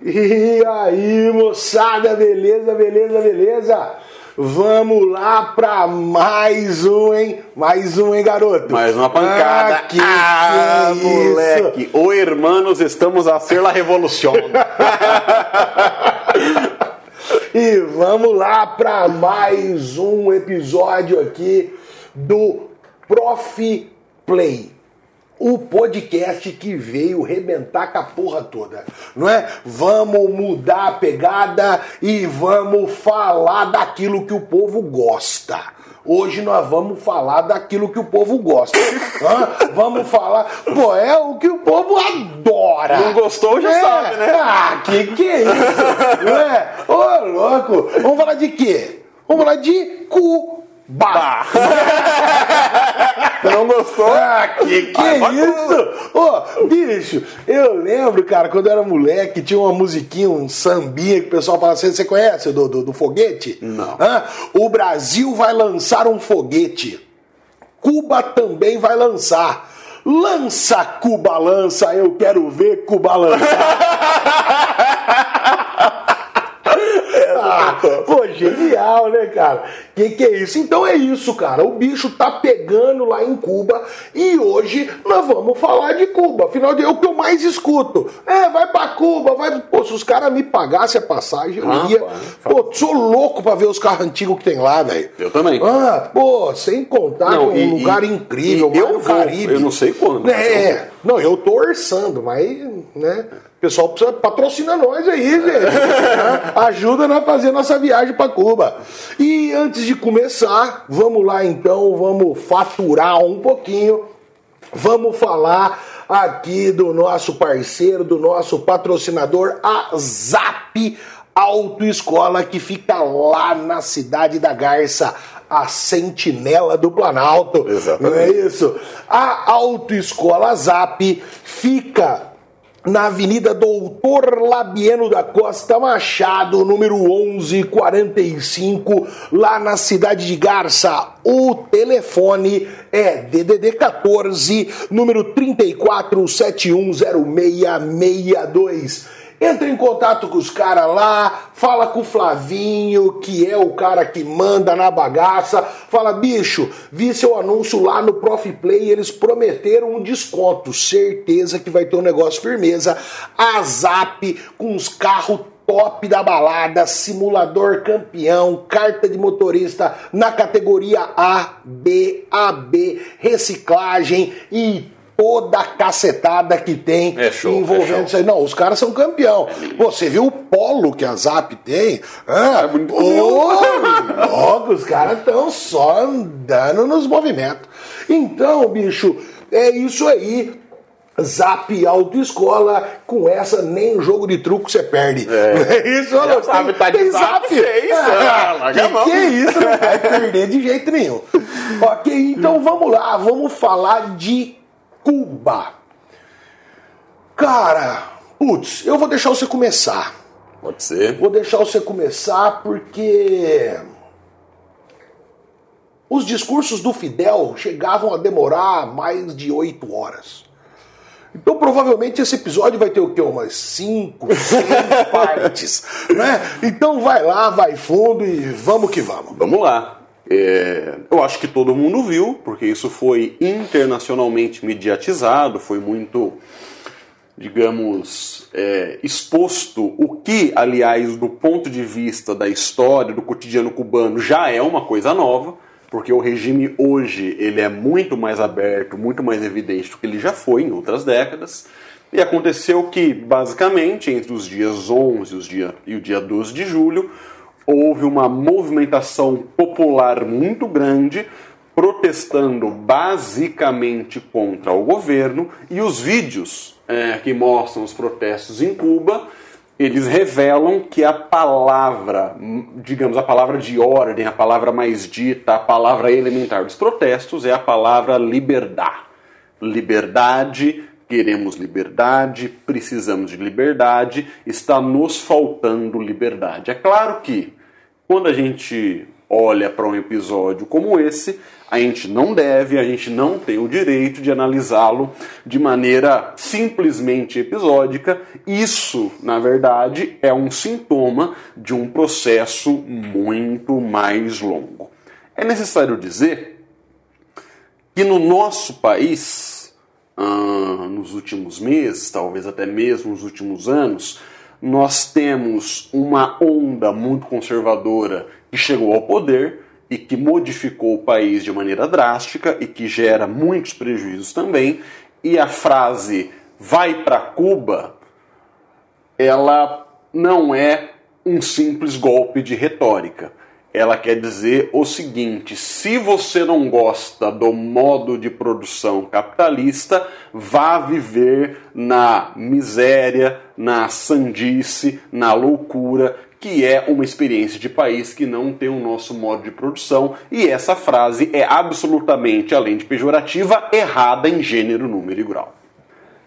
E aí, moçada, beleza, beleza, beleza? Vamos lá pra mais um, hein? Mais um, hein, garoto? Mais uma pancada. Ah, que, ah, que é moleque. isso? Oi, hermanos, estamos a ser la revolução. E vamos lá para mais um episódio aqui do Prof Play. O podcast que veio rebentar com a porra toda, não é? Vamos mudar a pegada e vamos falar daquilo que o povo gosta. Hoje nós vamos falar daquilo que o povo gosta. Hã? Vamos falar, pô, é o que o povo adora. Não gostou, já É. sabe, né? Ah, que que é isso? Não é? Ô, louco. Vamos falar de quê? Vamos falar de Cuba. Bah. Você não gostou? Ah, que que Ai, é isso? Ô, bicho, eu lembro, cara, quando eu era moleque, tinha uma musiquinha, um sambinha que o pessoal falava assim, você conhece do, do, do foguete? Não. Hã? O Brasil vai lançar um foguete. Cuba também vai lançar. Lança, Cuba, lança, eu quero ver Cuba lançar. Ah, pô, genial, né, cara? Que que é isso? Então é isso, cara. O bicho tá pegando lá em Cuba e hoje nós vamos falar de Cuba. Afinal, é o que eu mais escuto. É, vai pra Cuba, vai. Pô, se os caras me pagassem a passagem, eu Ah, ia. pô, Pô, sou louco pra ver os carros antigos que tem lá, velho. Eu também. Ah, pô, sem contar Não, que é um lugar e- incrível, e eu vou, Caribe. eu não sei quando, eu É, não, eu tô orçando, mas, né, o pessoal precisa patrocina nós aí, gente. né? Ajuda nós a fazer nossa viagem pra Cuba. E antes de começar, vamos lá então, vamos faturar um pouquinho. Vamos falar aqui do nosso parceiro, do nosso patrocinador, a Zap Autoescola, que fica lá na cidade da Garça, a sentinela do Planalto. Exatamente. Não é isso? A Autoescola Zap fica na Avenida Doutor Labieno da Costa Machado, número 1145, lá na cidade de Garça. O telefone é DDD 14, número 34710662. Entra em contato com os caras lá, fala com o Flavinho, que é o cara que manda na bagaça. Fala, bicho, vi seu anúncio lá no Prof Play, eles prometeram um desconto. Certeza que vai ter um negócio firmeza. A Zap com os carros top da balada, simulador campeão, carta de motorista na categoria A, B, AB, reciclagem e toda a cacetada que tem É show, envolvendo é isso aí. Não, os caras são campeão. Você viu o polo que a Zap tem? Ah, É ô, louco, os caras estão só andando nos movimentos. Então, bicho, é isso aí. Zap Autoescola, com essa nem jogo de truco você perde. É. É isso, olha, sabe, tá de zap, fez. Ah, larga a que, mão. que é isso? Não vai perder de jeito nenhum. ok, então vamos lá, vamos falar de Cuba. Cara, putz, eu vou deixar você começar. Pode ser. Vou deixar você começar porque os discursos do Fidel chegavam a demorar mais de oito horas. Então provavelmente esse episódio vai ter o quê? Umas cinco, seis partes, né? Então vai lá, vai fundo e vamos que vamos. Vamos lá. É, eu acho que todo mundo viu, porque isso foi internacionalmente mediatizado, foi muito, digamos, é, exposto. O que, aliás, do ponto de vista da história, do cotidiano cubano, já é uma coisa nova, porque o regime hoje ele é muito mais aberto, muito mais evidente do que ele já foi em outras décadas. E aconteceu que, basicamente, entre os dias 11 e, os dia, e o dia 12 de julho, houve uma movimentação popular muito grande protestando basicamente contra o governo e os vídeos é, que mostram os protestos em Cuba eles revelam que a palavra, digamos, a palavra de ordem, a palavra mais dita, a palavra elementar dos protestos é a palavra liberdade. Liberdade, queremos liberdade, precisamos de liberdade, está nos faltando liberdade. É claro que quando a gente olha para um episódio como esse, a gente não deve, a gente não tem o direito de analisá-lo de maneira simplesmente episódica. Isso, na verdade, é um sintoma de um processo muito mais longo. É necessário dizer que no nosso país, ah, nos últimos meses, talvez até mesmo nos últimos anos, nós temos uma onda muito conservadora que chegou ao poder e que modificou o país de maneira drástica e que gera muitos prejuízos também. E a frase vai para Cuba, ela não é um simples golpe de retórica. Ela quer dizer o seguinte: se você não gosta do modo de produção capitalista, vá viver na miséria, na sandice, na loucura que é uma experiência de país que não tem o nosso modo de produção, e essa frase é absolutamente, além de pejorativa, errada em gênero, número e grau.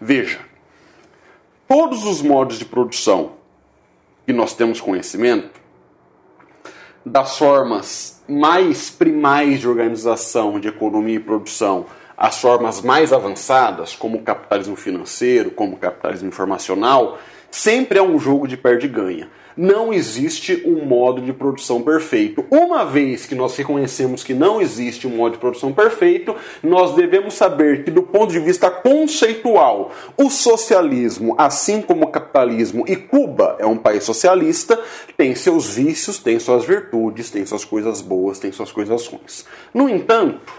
Veja, todos os modos de produção que nós temos conhecimento, das formas mais primais de organização de economia e produção às formas mais avançadas, como o capitalismo financeiro, como o capitalismo informacional, sempre é um jogo de perde-ganha não existe um modo de produção perfeito. Uma vez que nós reconhecemos que não existe um modo de produção perfeito, nós devemos saber que, do ponto de vista conceitual, o socialismo, assim como o capitalismo, e Cuba é um país socialista, tem seus vícios, tem suas virtudes, tem suas coisas boas, tem suas coisas ruins. No entanto,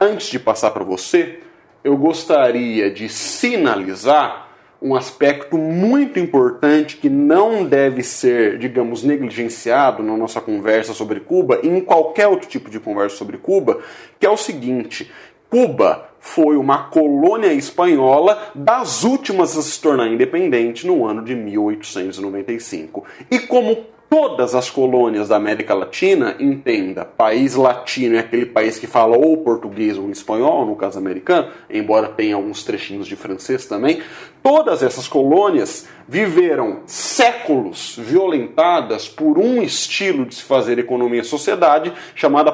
antes de passar para você, eu gostaria de sinalizar um aspecto muito importante que não deve ser, digamos, negligenciado na nossa conversa sobre Cuba e em qualquer outro tipo de conversa sobre Cuba, que é o seguinte: Cuba foi uma colônia espanhola das últimas a se tornar independente no ano de 1895. E como todas as colônias da América Latina, entenda, país latino é aquele país que fala ou português ou espanhol, no caso americano, embora tenha alguns trechinhos de francês também, todas essas colônias viveram séculos violentadas por um estilo de se fazer economia e sociedade chamada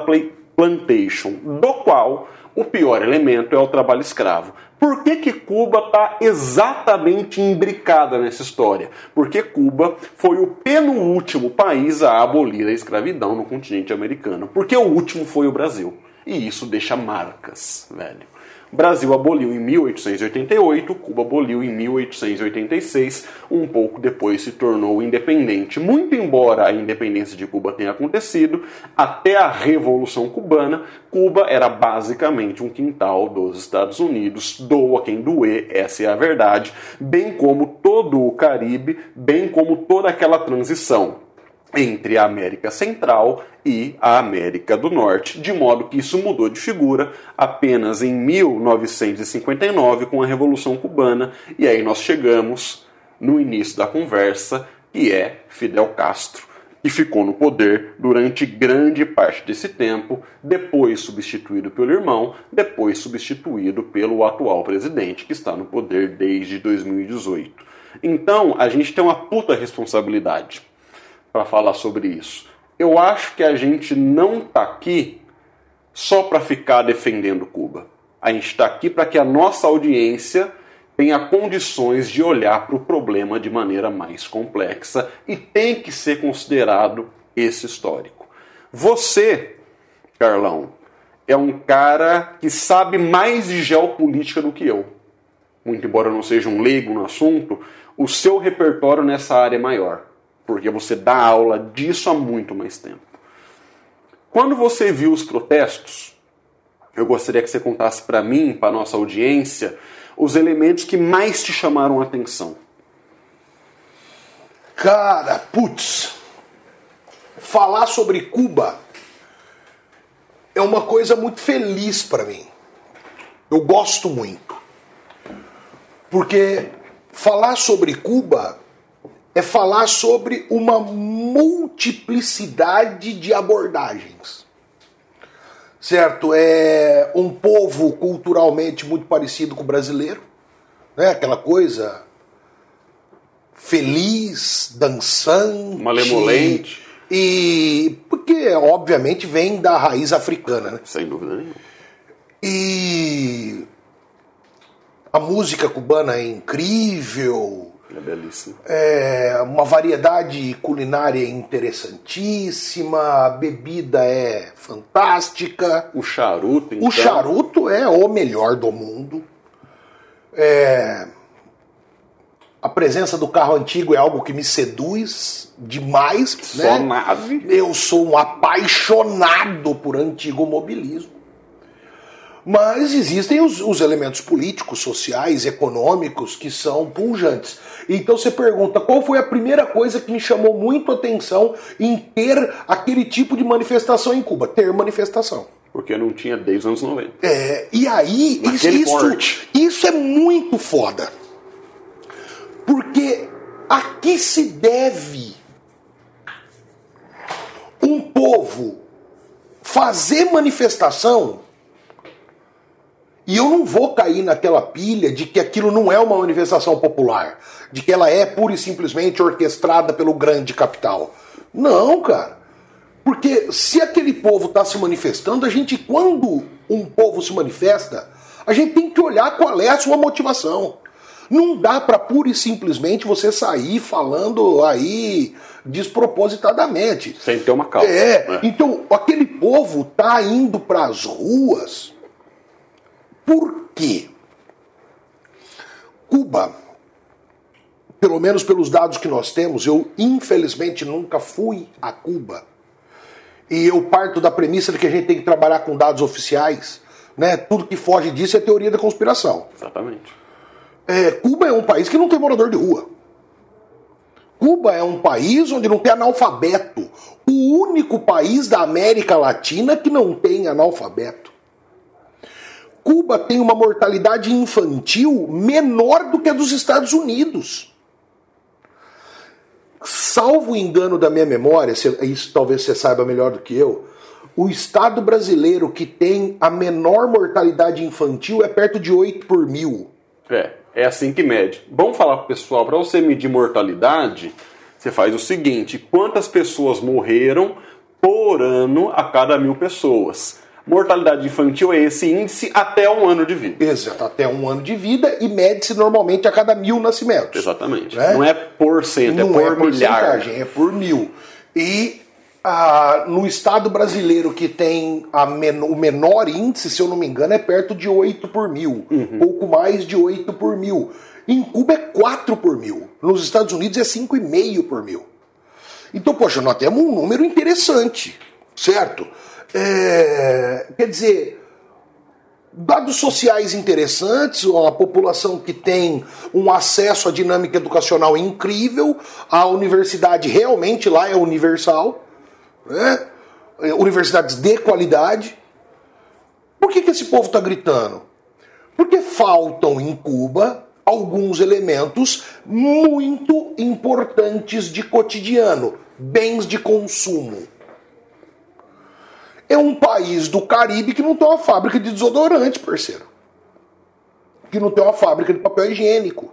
plantation, do qual o pior elemento é o trabalho escravo. Por que, que Cuba está exatamente imbricada nessa história? Porque Cuba foi o penúltimo país a abolir a escravidão no continente americano. Porque o último foi o Brasil. E isso deixa marcas, velho. Brasil aboliu em 1888, Cuba aboliu em 1886, um pouco depois se tornou independente. Muito embora a independência de Cuba tenha acontecido, até a Revolução Cubana, Cuba era basicamente um quintal dos Estados Unidos, doa quem doer, essa é a verdade, bem como todo o Caribe, bem como toda aquela transição entre a América Central e a América do Norte, de modo que isso mudou de figura apenas em 1959 com a Revolução Cubana, e aí nós chegamos no início da conversa, que é Fidel Castro, que ficou no poder durante grande parte desse tempo, depois substituído pelo irmão, depois substituído pelo atual presidente, que está no poder desde 2018. Então, a gente tem uma puta responsabilidade para falar sobre isso. Eu acho que a gente não está aqui só para ficar defendendo Cuba. A gente está aqui para que a nossa audiência tenha condições de olhar para o problema de maneira mais complexa e tem que ser considerado esse histórico. Você, Carlão, é um cara que sabe mais de geopolítica do que eu. Muito embora eu não seja um leigo no assunto, o seu repertório nessa área é maior porque você dá aula disso há muito mais tempo. Quando você viu os protestos, eu gostaria que você contasse para mim, para nossa audiência, os elementos que mais te chamaram a atenção. Cara, putz, falar sobre Cuba é uma coisa muito feliz para mim. Eu gosto muito. Porque falar sobre Cuba é falar sobre uma multiplicidade de abordagens. Certo? É um povo culturalmente muito parecido com o brasileiro, né? Aquela coisa feliz, dançante, malemolente, E porque obviamente vem da raiz africana, né? Sem dúvida nenhuma. E a música cubana é incrível, É belíssimo. é uma variedade culinária interessantíssima, a bebida é fantástica. O charuto, então. O charuto é o melhor do mundo. É, A presença do carro antigo é algo que me seduz demais. Só né? nave. Eu sou um apaixonado por antigo mobilismo. Mas existem os, os elementos políticos, sociais, econômicos que são pujantes. Então você pergunta qual foi a primeira coisa que me chamou muito a atenção em ter aquele tipo de manifestação em Cuba? Ter manifestação. Porque não tinha desde os anos 90. É, e aí, isso, Naquele isso, porte. isso é muito foda. Porque a que se deve um povo fazer manifestação e eu não vou cair naquela pilha de que aquilo não é uma manifestação popular, de que ela é pura e simplesmente orquestrada pelo grande capital. Não, cara. Porque se aquele povo está se manifestando, a gente, quando um povo se manifesta, a gente tem que olhar qual é a sua motivação. Não dá para pura e simplesmente você sair falando aí despropositadamente. Sem ter uma causa. É, né? então aquele povo tá indo para as ruas por quê? Cuba, pelo menos pelos dados que nós temos, eu infelizmente nunca fui a Cuba. E eu parto da premissa de que a gente tem que trabalhar com dados oficiais. Né? Tudo que foge disso é teoria da conspiração. Exatamente. É, Cuba é um país que não tem morador de rua. Cuba é um país onde não tem analfabeto. O único país da América Latina que não tem analfabeto. Cuba tem uma mortalidade infantil menor do que a dos Estados Unidos. Salvo o engano da minha memória, isso talvez você saiba melhor do que eu, o estado brasileiro que tem a menor mortalidade infantil é perto de 8 por mil. É, é assim que mede. Vamos falar pro pessoal, para você medir mortalidade, você faz o seguinte: quantas pessoas morreram por ano a cada mil pessoas? Mortalidade infantil é esse índice até um ano de vida. Exato, até um ano de vida e mede-se normalmente a cada mil nascimentos. Exatamente. Né? Não é por cento, é Não por é milhar. é por mil. E ah, no estado brasileiro que tem men- o menor índice, se eu não me engano, é perto de 8 por mil. Uhum. Pouco mais de 8 por mil. Em Cuba é 4 por mil. Nos Estados Unidos é 5,5 por mil. Então, poxa, nós temos um número interessante, certo? É, quer dizer, dados sociais interessantes, uma população que tem um acesso à dinâmica educacional incrível, a universidade realmente lá é universal, né? É, universidades de qualidade. Por que, que esse povo está gritando? Porque faltam em Cuba alguns elementos muito importantes de cotidiano, bens de consumo. É um país do Caribe que não tem uma fábrica de desodorante, parceiro. Que não tem uma fábrica de papel higiênico.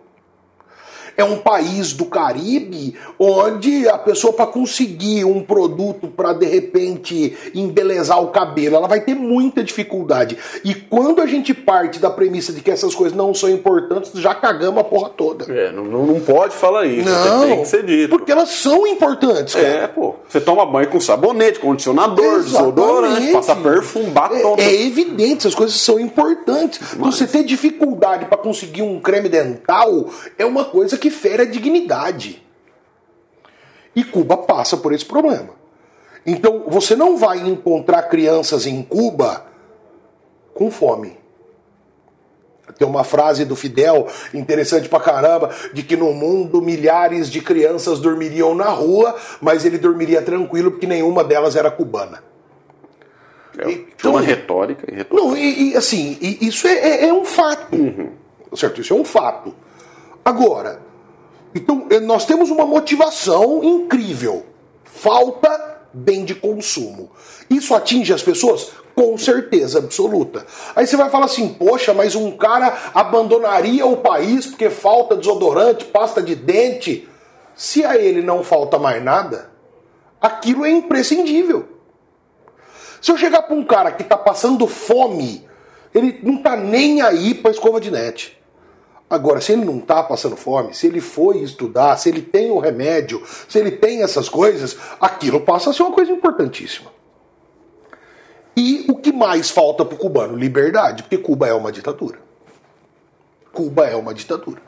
É um país do Caribe onde a pessoa, para conseguir um produto para de repente embelezar o cabelo, ela vai ter muita dificuldade. E quando a gente parte da premissa de que essas coisas não são importantes, já cagamos a porra toda. É, não, não pode falar isso. Não, tem que ser dito. porque elas são importantes, cara. É, pô. Você toma banho com sabonete, condicionador, desodorante, Exatamente. passa perfume, batom. É, é evidente, essas coisas são importantes. Então, você ter dificuldade para conseguir um creme dental é uma coisa que fere a dignidade. E Cuba passa por esse problema. Então, você não vai encontrar crianças em Cuba com fome. Tem uma frase do Fidel interessante pra caramba, de que no mundo milhares de crianças dormiriam na rua, mas ele dormiria tranquilo porque nenhuma delas era cubana. É, Então- chama retórica e retórica. Não, e, e, assim, e isso é, é- é um fato. Certo? Isso é um fato. Agora, então eh, nós temos uma motivação incrível. Falta bem de consumo. Isso atinge as pessoas? Com certeza absoluta. Aí você vai falar assim, poxa, mas um cara abandonaria o país porque falta desodorante, pasta de dente. Se a ele não falta mais nada, Aquilo é imprescindível. Se eu chegar para um cara que está passando fome, ele não está nem aí para escova de net. Agora, se ele não está passando fome, se ele foi estudar, se ele tem o remédio, se ele tem essas coisas, aquilo passa a ser uma coisa importantíssima. E o que mais falta para o cubano? Liberdade, porque Cuba é uma ditadura. Cuba é uma ditadura.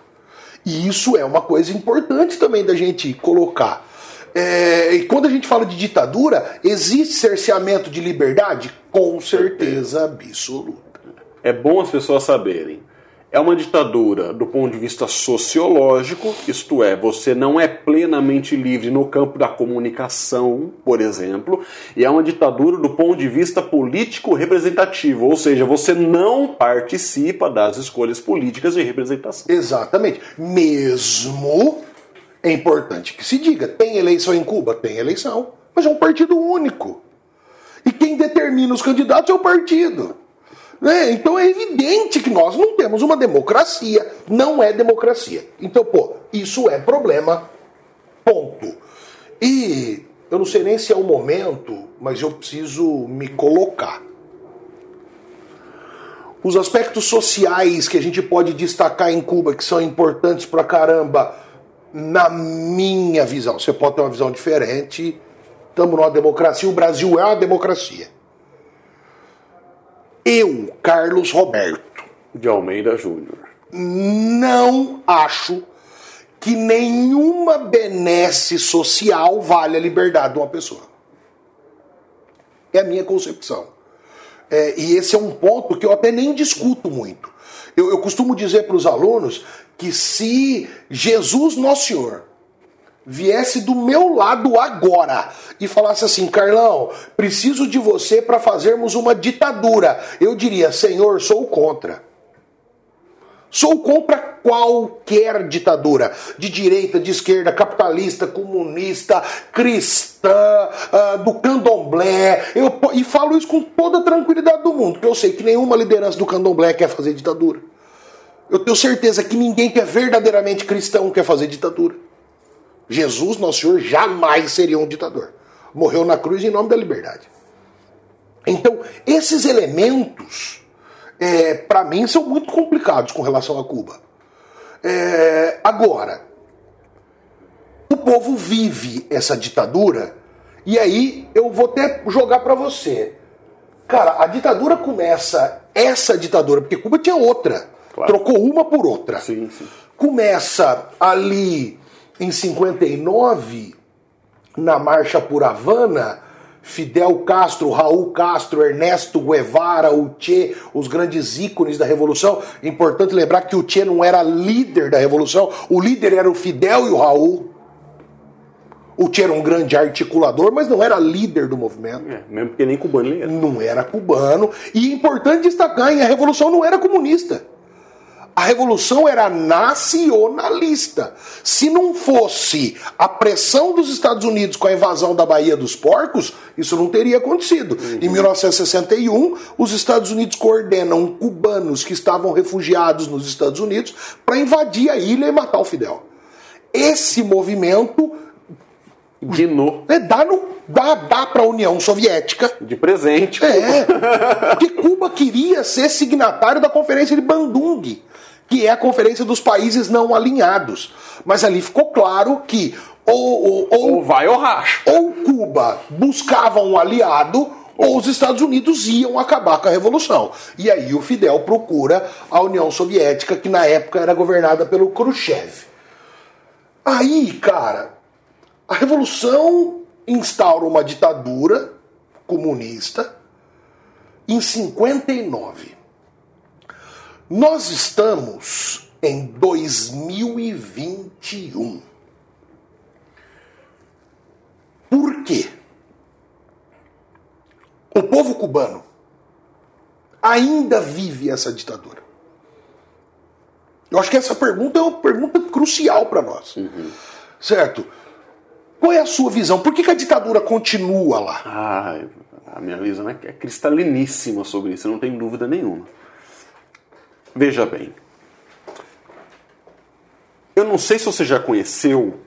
E isso é uma coisa importante também da gente colocar. É, e quando a gente fala de ditadura, existe cerceamento de liberdade? Com certeza absoluta. É bom as pessoas saberem é uma ditadura do ponto de vista sociológico, isto é, você não é plenamente livre no campo da comunicação, por exemplo, e é uma ditadura do ponto de vista político representativo, ou seja, você não participa das escolhas políticas de representação. Exatamente. Mesmo é importante que se diga, tem eleição em Cuba? Tem eleição, mas é um partido único. E quem determina os candidatos é o partido. Né? Então é evidente que nós não temos uma democracia, não é democracia. Então, pô, isso é problema, ponto. E eu não sei nem se é o momento, mas eu preciso me colocar. Os aspectos sociais que a gente pode destacar em Cuba, que são importantes pra caramba, na minha visão, você pode ter uma visão diferente. Estamos numa democracia, o Brasil é uma democracia. Eu, Carlos Roberto de Almeida Júnior, não acho que nenhuma benesse social vale a liberdade de uma pessoa. É a minha concepção. É, e esse é um ponto que eu até nem discuto muito. Eu, eu costumo dizer para os alunos que se Jesus Nosso Senhor viesse do meu lado agora e falasse assim: Carlão, preciso de você para fazermos uma ditadura, eu diria: Senhor, sou contra. Sou contra qualquer ditadura, de direita, de esquerda, capitalista, comunista, cristã, uh, do candomblé. Eu, e falo isso com toda a tranquilidade do mundo, porque eu sei que nenhuma liderança do candomblé quer fazer ditadura. Eu tenho certeza que ninguém que é verdadeiramente cristão quer fazer ditadura. Jesus, nosso Senhor, jamais seria um ditador. Morreu na cruz em nome da liberdade. Então, esses elementos, é, para mim, são muito complicados com relação a Cuba. É, agora, o povo vive essa ditadura, e aí eu vou até jogar para você. Cara, a ditadura começa, essa ditadura, porque Cuba tinha outra, claro. trocou uma por outra. Sim, sim. Começa ali em 59, na Marcha por Havana, Fidel Castro, Raul Castro, Ernesto Guevara, o Che, os grandes ícones da Revolução. Importante lembrar que o Che não era líder da Revolução, o líder era o Fidel e o Raul. O Che era um grande articulador, mas não era líder do movimento. É, mesmo porque nem cubano ele era. Não era cubano. E é importante destacar, a Revolução não era comunista. A revolução era nacionalista. Se não fosse a pressão dos Estados Unidos com a invasão da Baía dos Porcos, isso não teria acontecido. Uhum. Em 1961, os Estados Unidos coordenam cubanos que estavam refugiados nos Estados Unidos para invadir a ilha e matar o Fidel. Esse movimento Guinou. É, dá, no, dá, dá para a União Soviética. De presente. É. Porque Cuba queria ser signatário da Conferência de Bandung que é a Conferência dos Países Não Alinhados. Mas ali ficou claro que ou, ou, ou, ou vai ou racha. Ou Cuba buscava um aliado, ou os Estados Unidos iam acabar com a revolução. E aí o Fidel procura a União Soviética, que na época era governada pelo Khrushchev. Aí, cara, a revolução instaura uma ditadura comunista em 59. Nós estamos em 2021. Por quê? O povo cubano ainda vive essa ditadura. Eu acho que essa pergunta é uma pergunta crucial para nós. Uhum. Certo? Qual é a sua visão? Por que, que a ditadura continua lá? Ah, a minha visão é, é cristaliníssima sobre isso, não tem dúvida nenhuma. Veja bem. Eu não sei se você já conheceu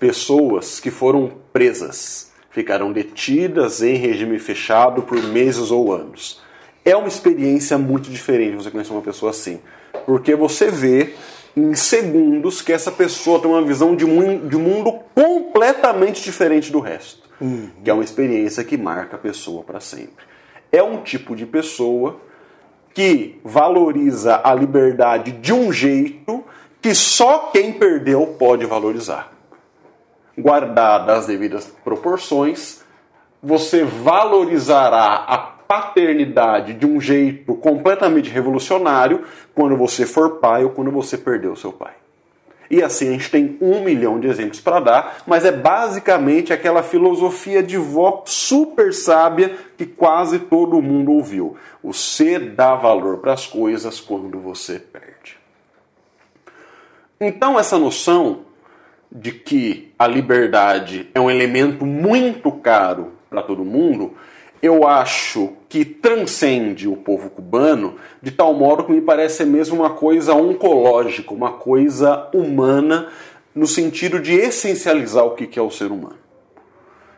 pessoas que foram presas ficarão detidas em regime fechado por meses ou anos. É uma experiência muito diferente você conhecer uma pessoa assim, porque você vê em segundos que essa pessoa tem uma visão de, um, de mundo completamente diferente do resto, uhum. que é uma experiência que marca a pessoa para sempre. É um tipo de pessoa que valoriza a liberdade de um jeito que só quem perdeu pode valorizar. Guardadas as devidas proporções, você valorizará a paternidade de um jeito completamente revolucionário quando você for pai ou quando você perdeu seu pai. E assim a gente tem um milhão de exemplos para dar, mas é basicamente aquela filosofia de vó super sábia que quase todo mundo ouviu. Você dá valor para as coisas quando você perde. Então, essa noção de que a liberdade é um elemento muito caro para todo mundo eu acho que transcende o povo cubano de tal modo que me parece ser mesmo uma coisa oncológica, uma coisa humana, no sentido de essencializar o que é o ser humano.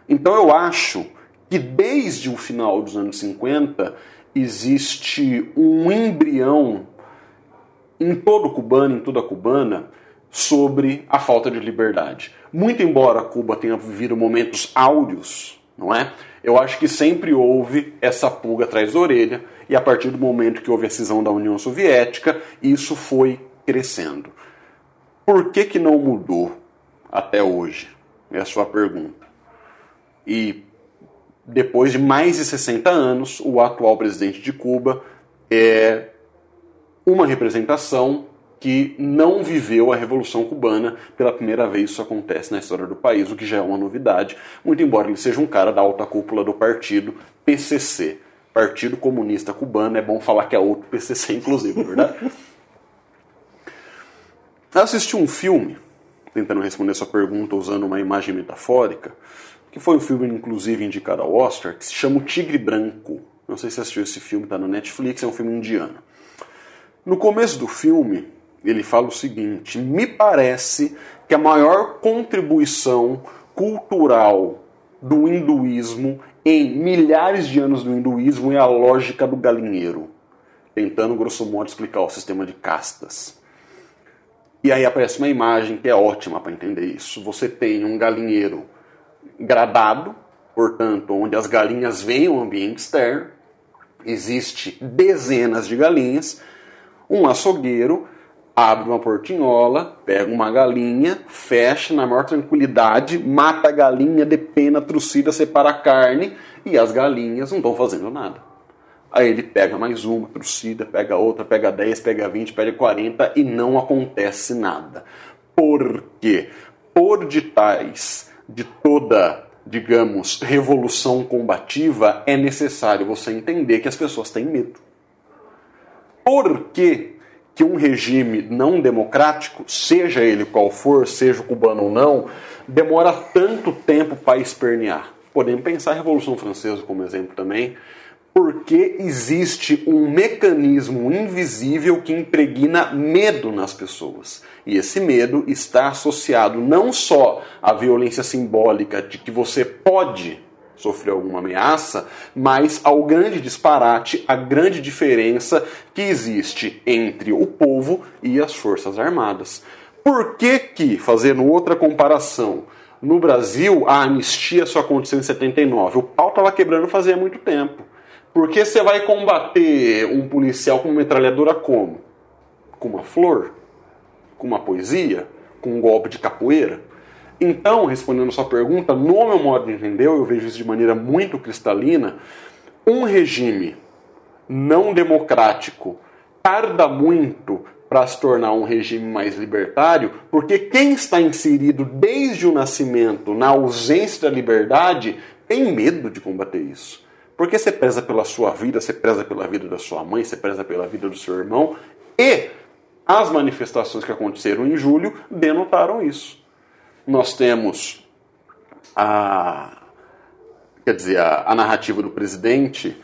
Então eu acho que desde o final dos anos 50 existe um embrião em todo cubano, em toda cubana, sobre a falta de liberdade. Muito embora Cuba tenha vivido momentos áureos, não é? Eu acho que sempre houve essa pulga atrás da orelha, e a partir do momento que houve a cisão da União Soviética, isso foi crescendo. Por que, que não mudou até hoje? É a sua pergunta. E depois de mais de 60 anos, o atual presidente de Cuba é uma representação que não viveu a Revolução Cubana. Pela primeira vez isso acontece na história do país, o que já é uma novidade, muito embora ele seja um cara da alta cúpula do partido PCC. Partido Comunista Cubano, é bom falar que é outro PCC, inclusive, é verdade? Assisti um filme, tentando responder sua pergunta usando uma imagem metafórica, que foi um filme, inclusive, indicado ao Oscar, que se chama O Tigre Branco. Não sei se assistiu esse filme, está no Netflix, é um filme indiano. No começo do filme, ele fala o seguinte: me parece que a maior contribuição cultural do hinduísmo em milhares de anos do hinduísmo é a lógica do galinheiro, tentando grosso modo explicar o sistema de castas. E aí aparece uma imagem que é ótima para entender isso. Você tem um galinheiro gradado, portanto, onde as galinhas vêm ao ambiente externo, existe dezenas de galinhas, um açougueiro abre uma portinhola, pega uma galinha, fecha na maior tranquilidade, mata a galinha, depena, trucida, separa a carne e as galinhas não estão fazendo nada. Aí ele pega mais uma, trucida, pega outra, pega 10, pega 20, pega 40 e não acontece nada. Por quê? Por detais de toda, digamos, revolução combativa, é necessário você entender que as pessoas têm medo. Por quê? Que um regime não democrático, seja ele qual for, seja cubano ou não, demora tanto tempo para espernear. Podemos pensar a Revolução Francesa como exemplo também, porque existe um mecanismo invisível que impregna medo nas pessoas. E esse medo está associado não só à violência simbólica de que você pode sofreu alguma ameaça, mas ao grande disparate, a grande diferença que existe entre o povo e as Forças Armadas. Por que que, fazendo outra comparação, no Brasil a anistia só aconteceu em 79? O pau estava quebrando fazia muito tempo. Por que você vai combater um policial com uma metralhadora como? Com uma flor? Com uma poesia? Com um golpe de capoeira? Então, respondendo a sua pergunta, no meu modo de entender, eu vejo isso de maneira muito cristalina, um regime não democrático tarda muito para se tornar um regime mais libertário, porque quem está inserido desde o nascimento na ausência da liberdade tem medo de combater isso. Porque você preza pela sua vida, você preza pela vida da sua mãe, você preza pela vida do seu irmão, e as manifestações que aconteceram em julho denotaram isso nós temos a, quer dizer, a, a narrativa do presidente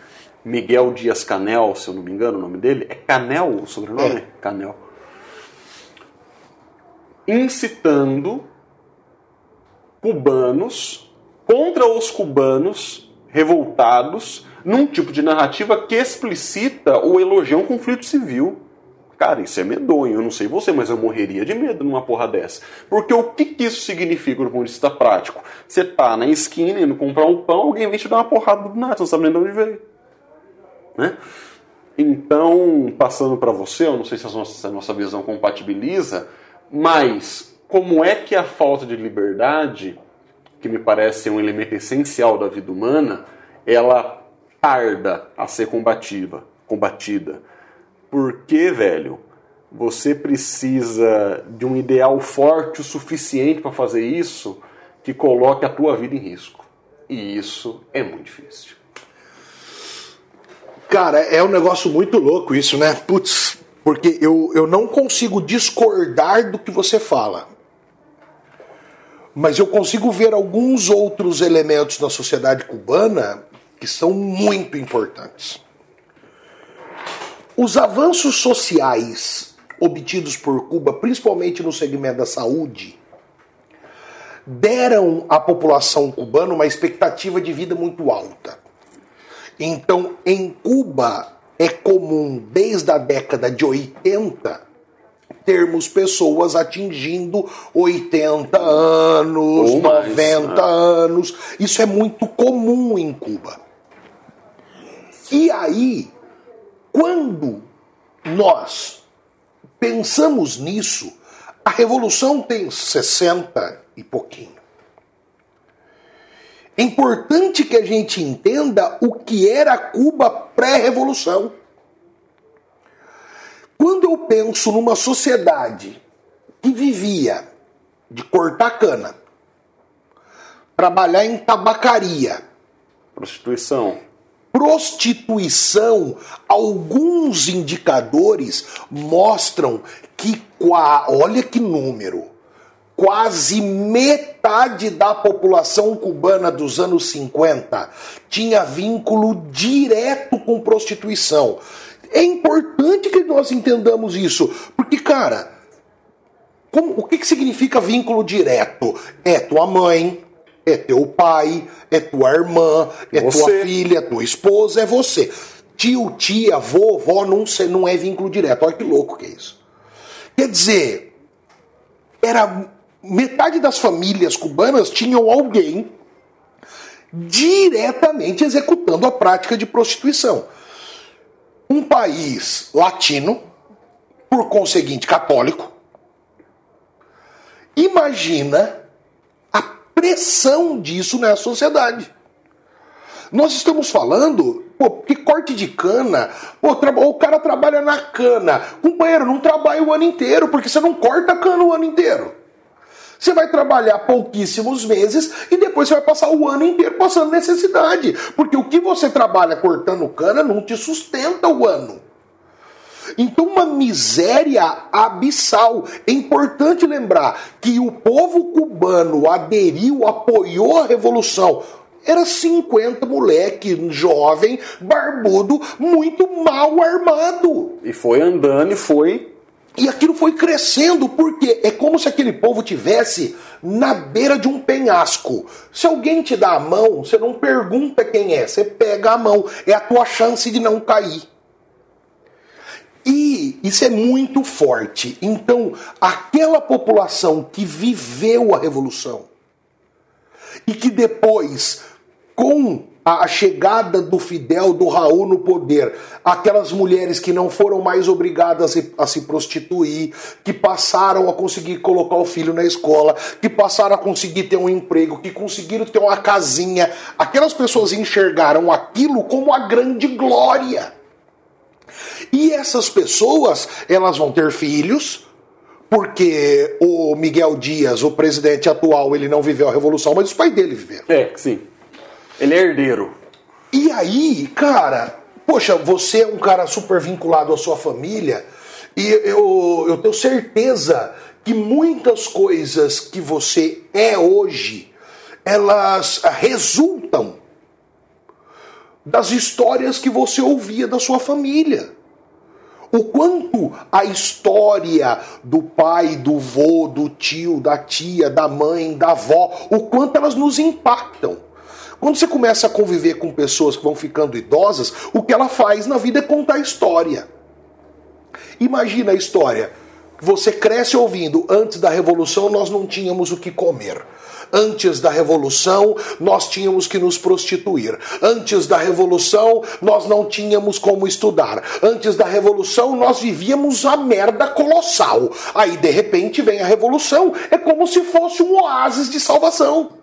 Miguel Dias Canel, se eu não me engano o nome dele, é Canel o sobrenome? É. Canel. Incitando cubanos contra os cubanos revoltados num tipo de narrativa que explicita ou elogia um conflito civil. Cara, isso é medonho. Eu não sei você, mas eu morreria de medo numa porra dessa. Porque o que, que isso significa do ponto de vista prático? Você tá na esquina indo comprar um pão, alguém vem te dar uma porrada do nada, você não sabe nem de onde veio. Né? Então, passando para você, eu não sei se a nossa, se a nossa visão compatibiliza, mas como é que a falta de liberdade, que me parece um elemento essencial da vida humana, ela tarda a ser combativa, combatida? Porque, velho, você precisa de um ideal forte o suficiente para fazer isso que coloque a tua vida em risco. E isso é muito difícil. Cara, é um negócio muito louco isso, né? Putz, porque eu, eu não consigo discordar do que você fala. Mas eu consigo ver alguns outros elementos na sociedade cubana que são muito importantes. Os avanços sociais obtidos por Cuba, principalmente no segmento da saúde, deram à população cubana uma expectativa de vida muito alta. Então, em Cuba, é comum, desde a década de 80, termos pessoas atingindo 80 anos, Ou mais, 90 né? anos. Isso é muito comum em Cuba. E aí, quando nós pensamos nisso, a revolução tem 60 e pouquinho. É importante que a gente entenda o que era Cuba pré-revolução. Quando eu penso numa sociedade que vivia de cortar cana, trabalhar em tabacaria, Prostituição. Prostituição, alguns indicadores mostram que, olha que número, quase metade da população cubana dos anos 50 tinha vínculo direto com prostituição. É importante que nós entendamos isso, porque, cara, como- o que, que significa vínculo direto? É tua mãe, é teu pai, é tua irmã, é tua Você. filha, é tua esposa, é você. Tio, tia, avô, vó não, não é vínculo direto. Olha que louco que é isso. Quer dizer, era metade das famílias cubanas tinham alguém diretamente executando a prática de prostituição. Um país latino, por conseguinte católico, imagina pressão disso na sociedade. Nós estamos falando, pô, que corte de cana, pô, o cara trabalha na cana. Companheiro, não trabalha o ano inteiro, porque você não corta cana o ano inteiro. Você vai trabalhar pouquíssimos meses e depois você vai passar o ano inteiro passando necessidade. Porque o que você trabalha cortando cana não te sustenta o ano. Então, uma miséria abissal. É importante lembrar que o povo cubano aderiu, apoiou a revolução. Era 50 moleque, jovem, barbudo, muito mal armado. E foi andando e foi. E aquilo foi crescendo, porque é como se aquele povo tivesse na beira de um penhasco. Se alguém te dá a mão, você não pergunta quem é, você pega a mão. É a tua chance de não cair. E isso é muito forte. Então, aquela população que viveu a revolução e que depois, com a chegada do Fidel, do Raul no poder, aquelas mulheres que não foram mais obrigadas a se- prostituir, que passaram a conseguir colocar o filho na escola, que passaram a conseguir ter um emprego, que conseguiram ter uma casinha, aquelas pessoas enxergaram aquilo como a grande glória. E essas pessoas, elas vão ter filhos, porque o Miguel Dias, o presidente atual, ele não viveu a revolução, mas os pais dele viveram. É, sim. Ele é herdeiro. E aí, cara, poxa, você é um cara super vinculado à sua família, e eu, eu tenho certeza que muitas coisas que você é hoje, elas resultam das histórias que você ouvia da sua família. O quanto a história do pai, do vô, do tio, da tia, da mãe, da avó, o quanto elas nos impactam. Quando você começa a conviver com pessoas que vão ficando idosas, o que ela faz na vida é contar história. Imagina a história. Você cresce ouvindo, antes da revolução nós não tínhamos o que comer. Antes da revolução, nós tínhamos que nos prostituir. Antes da revolução, nós não tínhamos como estudar. Antes da revolução, nós vivíamos a merda colossal. Aí, de repente, vem a revolução, é como se fosse um oásis de salvação.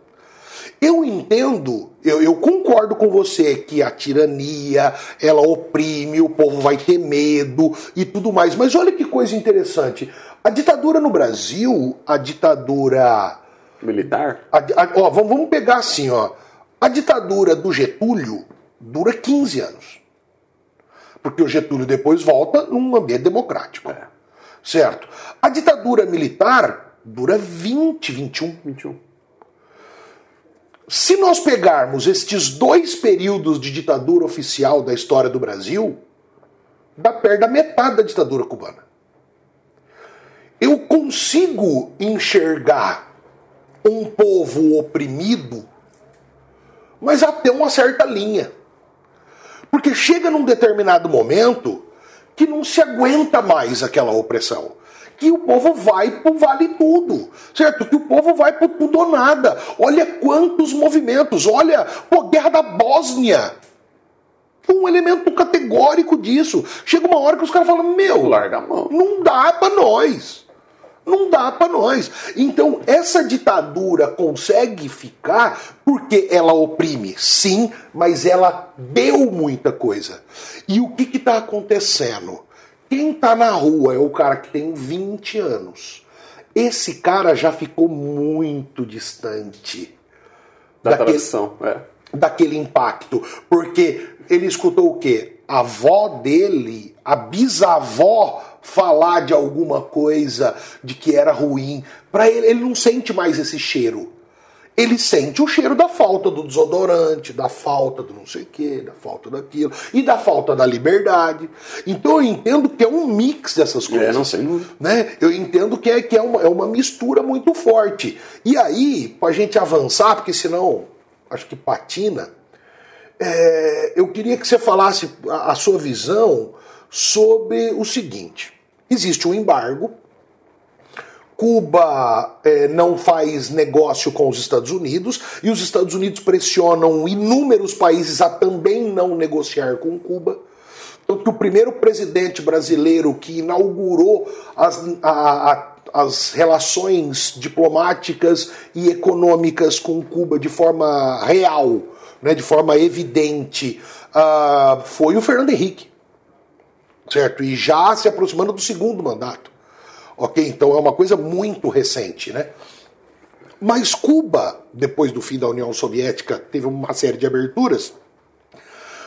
Eu entendo, eu, eu, concordo com você que a tirania, ela oprime, o povo vai ter medo e tudo mais. Mas olha que coisa interessante. A ditadura no Brasil, a ditadura Militar? A, a, ó, vamos, vamos pegar assim, ó. A ditadura do Getúlio dura 15 anos. Porque o Getúlio depois volta num ambiente democrático. É. Certo? A ditadura militar dura 20, 21. 21. Se nós pegarmos estes dois períodos de ditadura oficial da história do Brasil, dá perto da metade da ditadura cubana. Eu consigo enxergar um povo oprimido, mas até uma certa linha. Porque chega num determinado momento que não se aguenta mais aquela opressão. Que o povo vai pro vale tudo, certo? Que o povo vai pro tudo ou nada. Olha quantos movimentos, olha, pô, guerra da Bósnia. Um elemento categórico disso. Chega uma hora que os caras falam: Meu, larga a mão. Não dá para nós. Não dá para nós. Então, essa ditadura consegue ficar porque ela oprime, sim, mas ela deu muita coisa. E o que está acontecendo? Quem está na rua é o cara que tem 20 anos. Esse cara já ficou muito distante da daquele, tradição, é. daquele impacto. Porque ele escutou o quê? A avó dele, a bisavó falar de alguma coisa de que era ruim. Para ele, ele não sente mais esse cheiro. Ele sente o cheiro da falta do desodorante, da falta do não sei o que, da falta daquilo, e da falta da liberdade. Então eu entendo que é um mix dessas coisas. É, não sei. Né? Eu entendo que é, que é, uma, é uma mistura muito forte. E aí, para a gente avançar, porque senão acho que patina, é, eu queria que você falasse a, a sua visão sobre o seguinte: existe um embargo. Cuba é, não faz negócio com os Estados Unidos e os Estados Unidos pressionam inúmeros países a também não negociar com Cuba. Tanto que o primeiro presidente brasileiro que inaugurou as, a, a, as relações diplomáticas e econômicas com Cuba de forma real, né, de forma evidente, uh, foi o Fernando Henrique certo? E já se aproximando do segundo mandato. Ok? Então é uma coisa muito recente, né? Mas Cuba, depois do fim da União Soviética, teve uma série de aberturas.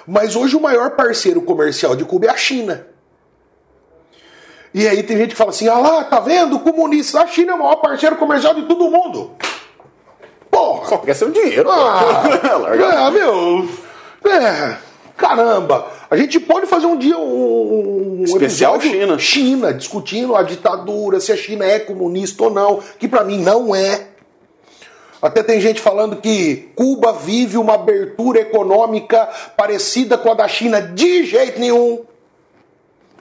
Mas hoje o maior parceiro comercial de Cuba é a China. E aí tem gente que fala assim: ah lá, tá vendo? Comunista, a China é o maior parceiro comercial de todo mundo. Porra! Só quer seu dinheiro. Ah, é, meu. É, caramba! A gente pode fazer um dia um, um especial China. China, discutindo a ditadura, se a China é comunista ou não, que para mim não é. Até tem gente falando que Cuba vive uma abertura econômica parecida com a da China de jeito nenhum.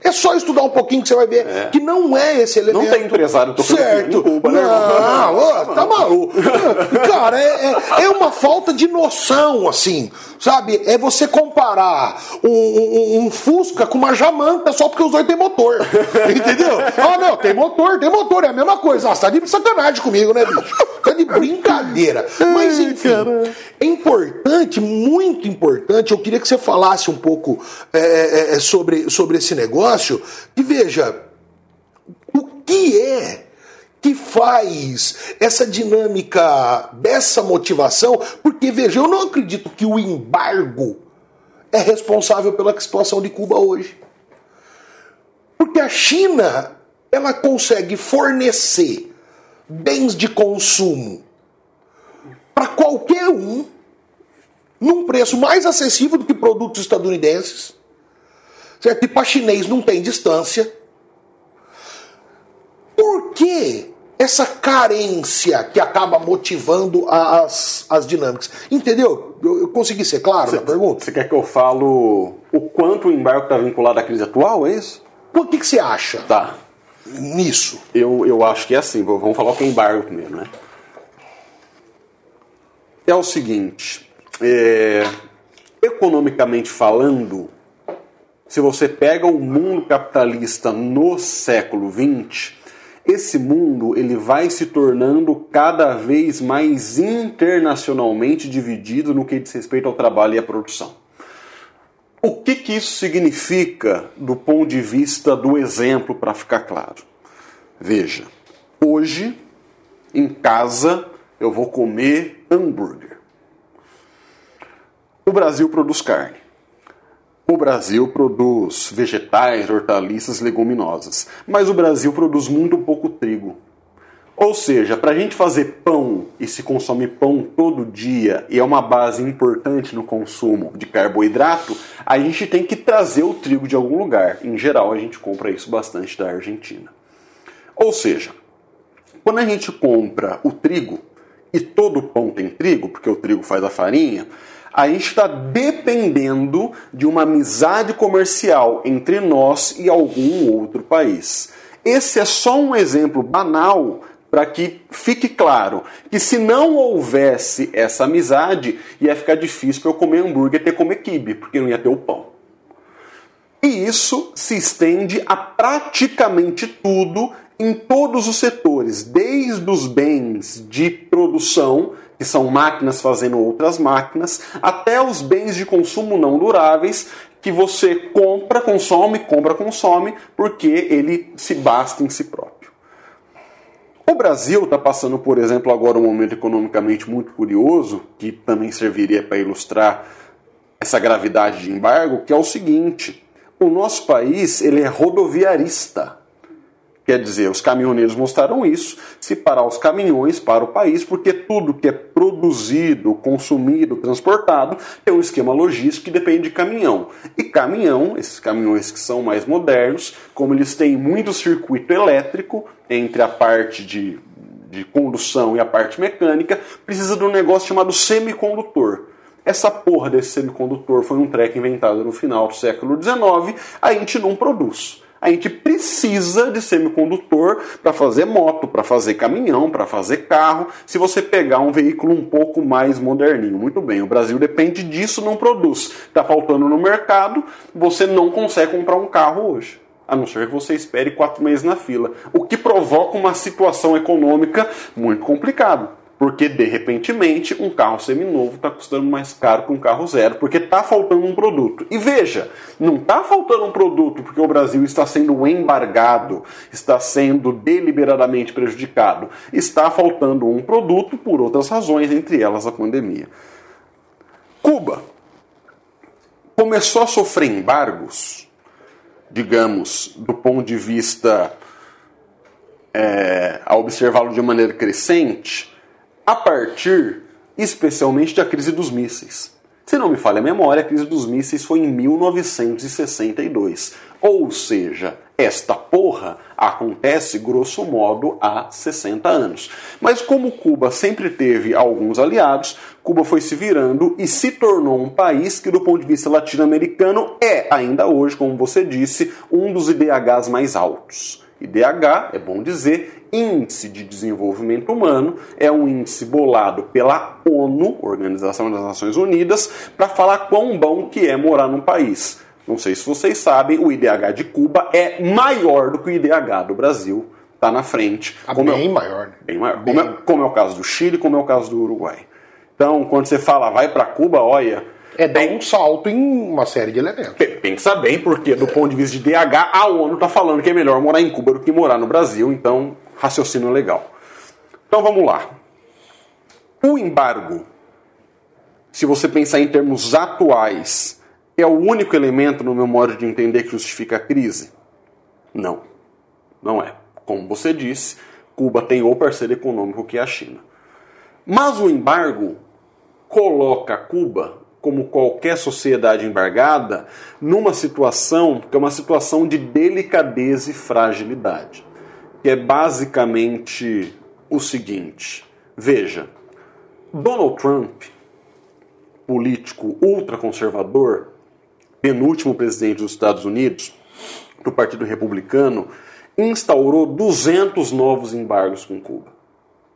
É só estudar um pouquinho que você vai ver é. que não é esse elemento. Não tem empresário tocando certo. Cuba, né? Não, tá maluco. Cara, é, é, é, uma falta de noção, assim, sabe? É você comparar um, um, um, Fusca com uma Jamanta só porque os dois têm motor. Entendeu? Ah, não, tem motor, tem motor, é a mesma coisa. Ah, você tá de sacanagem comigo, né, bicho? Tá de brincadeira. Mas, enfim, é importante, muito importante, eu queria que você falasse um pouco é, é, é sobre, sobre esse negócio negócio que, veja, o que é que faz essa dinâmica dessa motivação? Porque, veja, eu não acredito que o embargo é responsável pela situação de Cuba hoje. Porque a China, ela consegue fornecer bens de consumo para qualquer um num preço mais acessível do que produtos estadunidenses certo? E para chinês não tem distância. Por que essa carência que acaba motivando as, as dinâmicas? Entendeu? Eu, eu consegui ser claro cê, na pergunta? Você quer que eu falo o quanto o embargo está vinculado à crise atual, é isso? O que, você acha Tá. nisso? Eu, eu acho que é assim. Vamos falar o que é embargo primeiro, né? É o seguinte. é, economicamente falando, se você pega o mundo capitalista no século XX, esse mundo ele vai se tornando cada vez mais internacionalmente dividido no que diz respeito ao trabalho e à produção. O que, que isso significa do ponto de vista do exemplo, para ficar claro? Veja, hoje em casa eu vou comer hambúrguer. O Brasil produz carne. O Brasil produz vegetais, hortaliças, leguminosas. Mas o Brasil produz muito pouco trigo. Ou seja, para a gente fazer pão e se consome pão todo dia e é uma base importante no consumo de carboidrato, a gente tem que trazer o trigo de algum lugar. Em geral, a gente compra isso bastante da Argentina. Ou seja, quando a gente compra o trigo, e todo pão tem trigo, porque o trigo faz a farinha, a gente está dependendo de uma amizade comercial entre nós e algum outro país. Esse é só um exemplo banal para que fique claro que se não houvesse essa amizade, ia ficar difícil para eu comer hambúrguer e ter comer quibe, porque não ia ter o pão. E isso se estende a praticamente tudo em todos os setores, desde os bens de produção, que são máquinas fazendo outras máquinas, até os bens de consumo não duráveis, que você compra, consome, compra, consome, porque ele se basta em si próprio. O Brasil está passando, por exemplo, agora um momento economicamente muito curioso, que também serviria para ilustrar essa gravidade de embargo, que é o seguinte: o nosso país ele é rodoviarista. Quer dizer, os caminhoneiros mostraram isso, se parar os caminhões para o país, porque tudo que é produzido, consumido, transportado, tem um esquema logístico que depende de caminhão. E caminhão, esses caminhões que são mais modernos, como eles têm muito circuito elétrico entre a parte de, de condução e a parte mecânica, precisa de um negócio chamado semicondutor. Essa porra desse semicondutor foi um treco inventado no final do século XIX, a gente não produz. A gente precisa de semicondutor para fazer moto, para fazer caminhão, para fazer carro. Se você pegar um veículo um pouco mais moderninho, muito bem, o Brasil depende disso, não produz. Está faltando no mercado, você não consegue comprar um carro hoje. A não ser que você espere quatro meses na fila. O que provoca uma situação econômica muito complicada. Porque, de repentemente, um carro seminovo está custando mais caro que um carro zero, porque está faltando um produto. E veja, não está faltando um produto porque o Brasil está sendo embargado, está sendo deliberadamente prejudicado. Está faltando um produto por outras razões, entre elas a pandemia. Cuba começou a sofrer embargos, digamos, do ponto de vista é, a observá-lo de maneira crescente a partir especialmente da crise dos mísseis. Se não me falha a memória, a crise dos mísseis foi em 1962. Ou seja, esta porra acontece grosso modo há 60 anos. Mas como Cuba sempre teve alguns aliados, Cuba foi se virando e se tornou um país que, do ponto de vista latino-americano, é ainda hoje, como você disse, um dos IDHs mais altos. IDH, é bom dizer, Índice de Desenvolvimento Humano, é um índice bolado pela ONU, Organização das Nações Unidas, para falar quão bom que é morar num país. Não sei se vocês sabem, o IDH de Cuba é maior do que o IDH do Brasil, está na frente. Tá bem é, maior. né? bem maior. Como, é, como é o caso do Chile, como é o caso do Uruguai. Então, quando você fala vai para Cuba, olha, É dar um salto em uma série de elementos. Pe- Pensa bem, porque do ponto de vista de DH, a ONU está falando que é melhor morar em Cuba do que morar no Brasil, então raciocínio legal. Então vamos lá. O embargo, se você pensar em termos atuais, é o único elemento no meu modo de entender que justifica a crise? Não, não é. Como você disse, Cuba tem o parceiro econômico que é a China. Mas o embargo coloca Cuba como qualquer sociedade embargada, numa situação que é uma situação de delicadeza e fragilidade. Que é basicamente o seguinte: veja, Donald Trump, político ultraconservador, penúltimo presidente dos Estados Unidos, do Partido Republicano, instaurou 200 novos embargos com Cuba.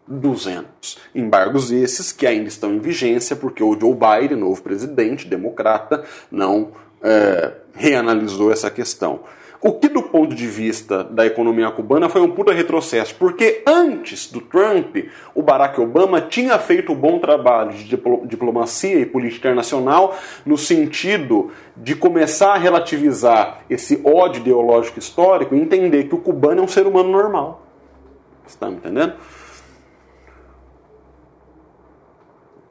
200. Embargos esses que ainda estão em vigência porque o Joe Biden, novo presidente democrata, não é, reanalisou essa questão. O que, do ponto de vista da economia cubana, foi um puta retrocesso, porque antes do Trump, o Barack Obama tinha feito um bom trabalho de diplomacia e política internacional no sentido de começar a relativizar esse ódio ideológico histórico e entender que o cubano é um ser humano normal. Está me entendendo?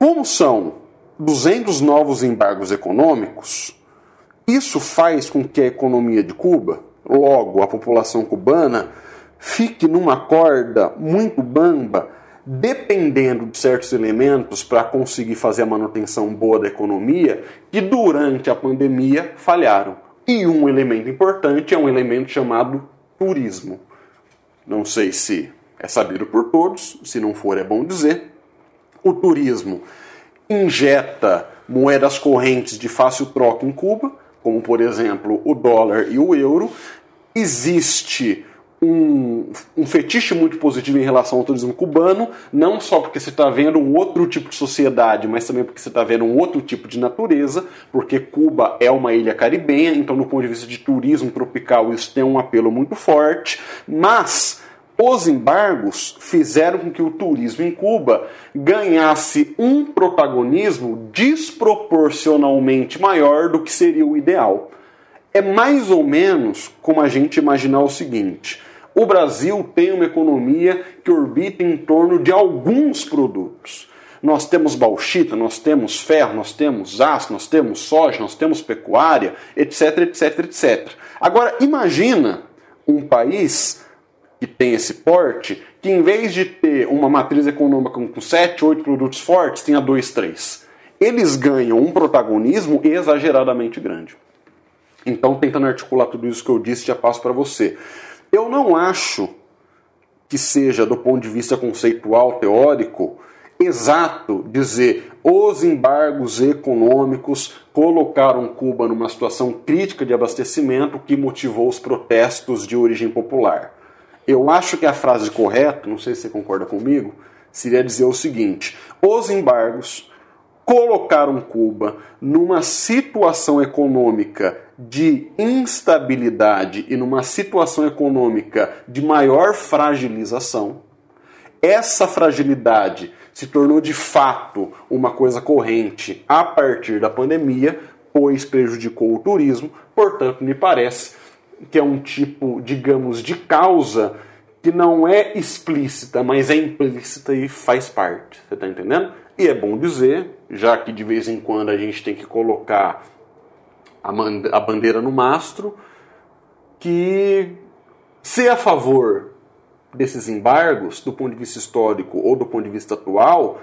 Como são 200 novos embargos econômicos, isso faz com que a economia de Cuba, logo a população cubana, fique numa corda muito bamba, dependendo de certos elementos para conseguir fazer a manutenção boa da economia, que durante a pandemia falharam. E um elemento importante é um elemento chamado turismo. Não sei se é sabido por todos, se não for é bom dizer. O turismo injeta moedas correntes de fácil troca em Cuba, como por exemplo o dólar e o euro, existe um, um, fetiche muito positivo em relação ao turismo cubano, não só porque você está vendo um outro tipo de sociedade, mas também porque você está vendo um outro tipo de natureza, porque Cuba é uma ilha caribenha, então, do ponto de vista de turismo tropical, isso tem um apelo muito forte, mas os embargos fizeram com que o turismo em Cuba ganhasse um protagonismo desproporcionalmente maior do que seria o ideal. É mais ou menos como a gente imaginar o seguinte: o Brasil tem uma economia que orbita em torno de alguns produtos. Nós temos bauxita, nós temos ferro, nós temos aço, nós temos soja, nós temos pecuária, etc, etc, etc. Agora, imagina um país que tem esse porte, que em vez de ter uma matriz econômica com 7, 8 produtos fortes, tenha 2, 3. Eles ganham um protagonismo exageradamente grande. Então, tentando articular tudo isso que eu disse, já passo para você. Eu não acho que seja, do ponto de vista conceitual, teórico, exato dizer os embargos econômicos colocaram Cuba numa situação crítica de abastecimento que motivou os protestos de origem popular. Eu acho que a frase correta, não sei se você concorda comigo, seria dizer o seguinte: os embargos colocaram Cuba numa situação econômica de instabilidade e numa situação econômica de maior fragilização. Essa fragilidade se tornou de fato uma coisa corrente a partir da pandemia, pois prejudicou o turismo, portanto, me parece que é um tipo, digamos, de causa que não é explícita, mas é implícita e faz parte. Você está entendendo? E é bom dizer, já que de vez em quando a gente tem que colocar a bandeira no mastro, que ser a favor desses embargos, do ponto de vista histórico ou do ponto de vista atual,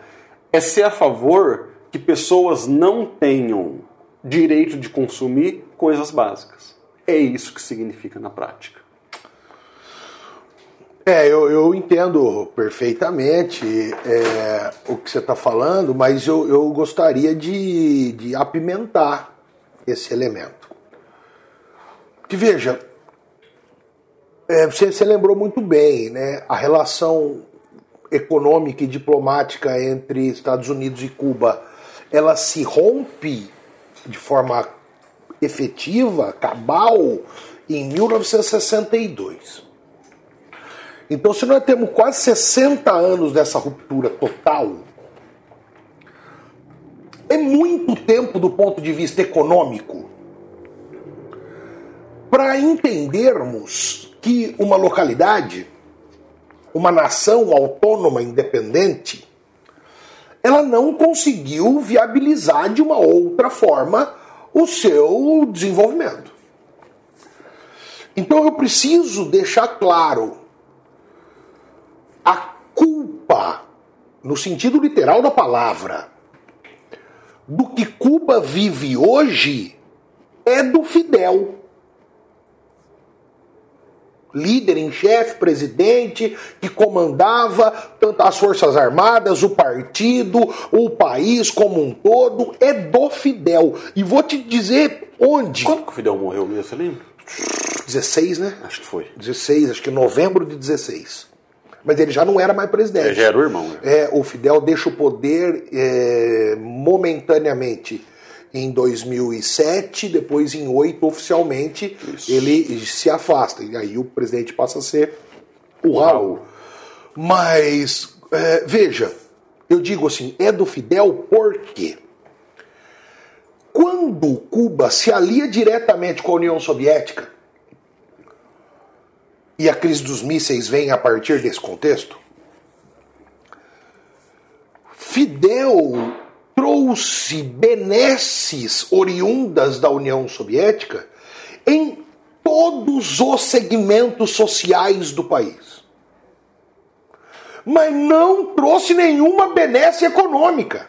é ser a favor que pessoas não tenham direito de consumir coisas básicas. É isso que significa na prática. É, eu, eu entendo perfeitamente é, o que você está falando, mas eu, eu gostaria de, de apimentar esse elemento. Que veja, é, você, você lembrou muito bem, né? A relação econômica e diplomática entre Estados Unidos e Cuba, ela se rompe de forma efetiva, cabal, em 1962. Então, se nós temos quase 60 anos dessa ruptura total, é muito tempo do ponto de vista econômico para entendermos que uma localidade, uma nação autônoma independente, ela não conseguiu viabilizar de uma outra forma o seu desenvolvimento. Então eu preciso deixar claro a culpa, no sentido literal da palavra, do que Cuba vive hoje é do Fidel. Líder em chefe, presidente, que comandava tanto as Forças Armadas, o partido, o país como um todo, é do Fidel. E vou te dizer onde. Quando que o Fidel morreu mesmo, você lembra? 16, né? Acho que foi. 16, acho que novembro de 16. Mas ele já não era mais presidente. É, já era o irmão. Né? É, o Fidel deixa o poder é, momentaneamente em 2007, depois em 8 oficialmente Isso. ele se afasta. E aí o presidente passa a ser o Raul. Mas, é, veja, eu digo assim, é do Fidel por quê? Quando Cuba se alia diretamente com a União Soviética, e a crise dos mísseis vem a partir desse contexto, Fidel trouxe benesses oriundas da União Soviética em todos os segmentos sociais do país. Mas não trouxe nenhuma benesse econômica.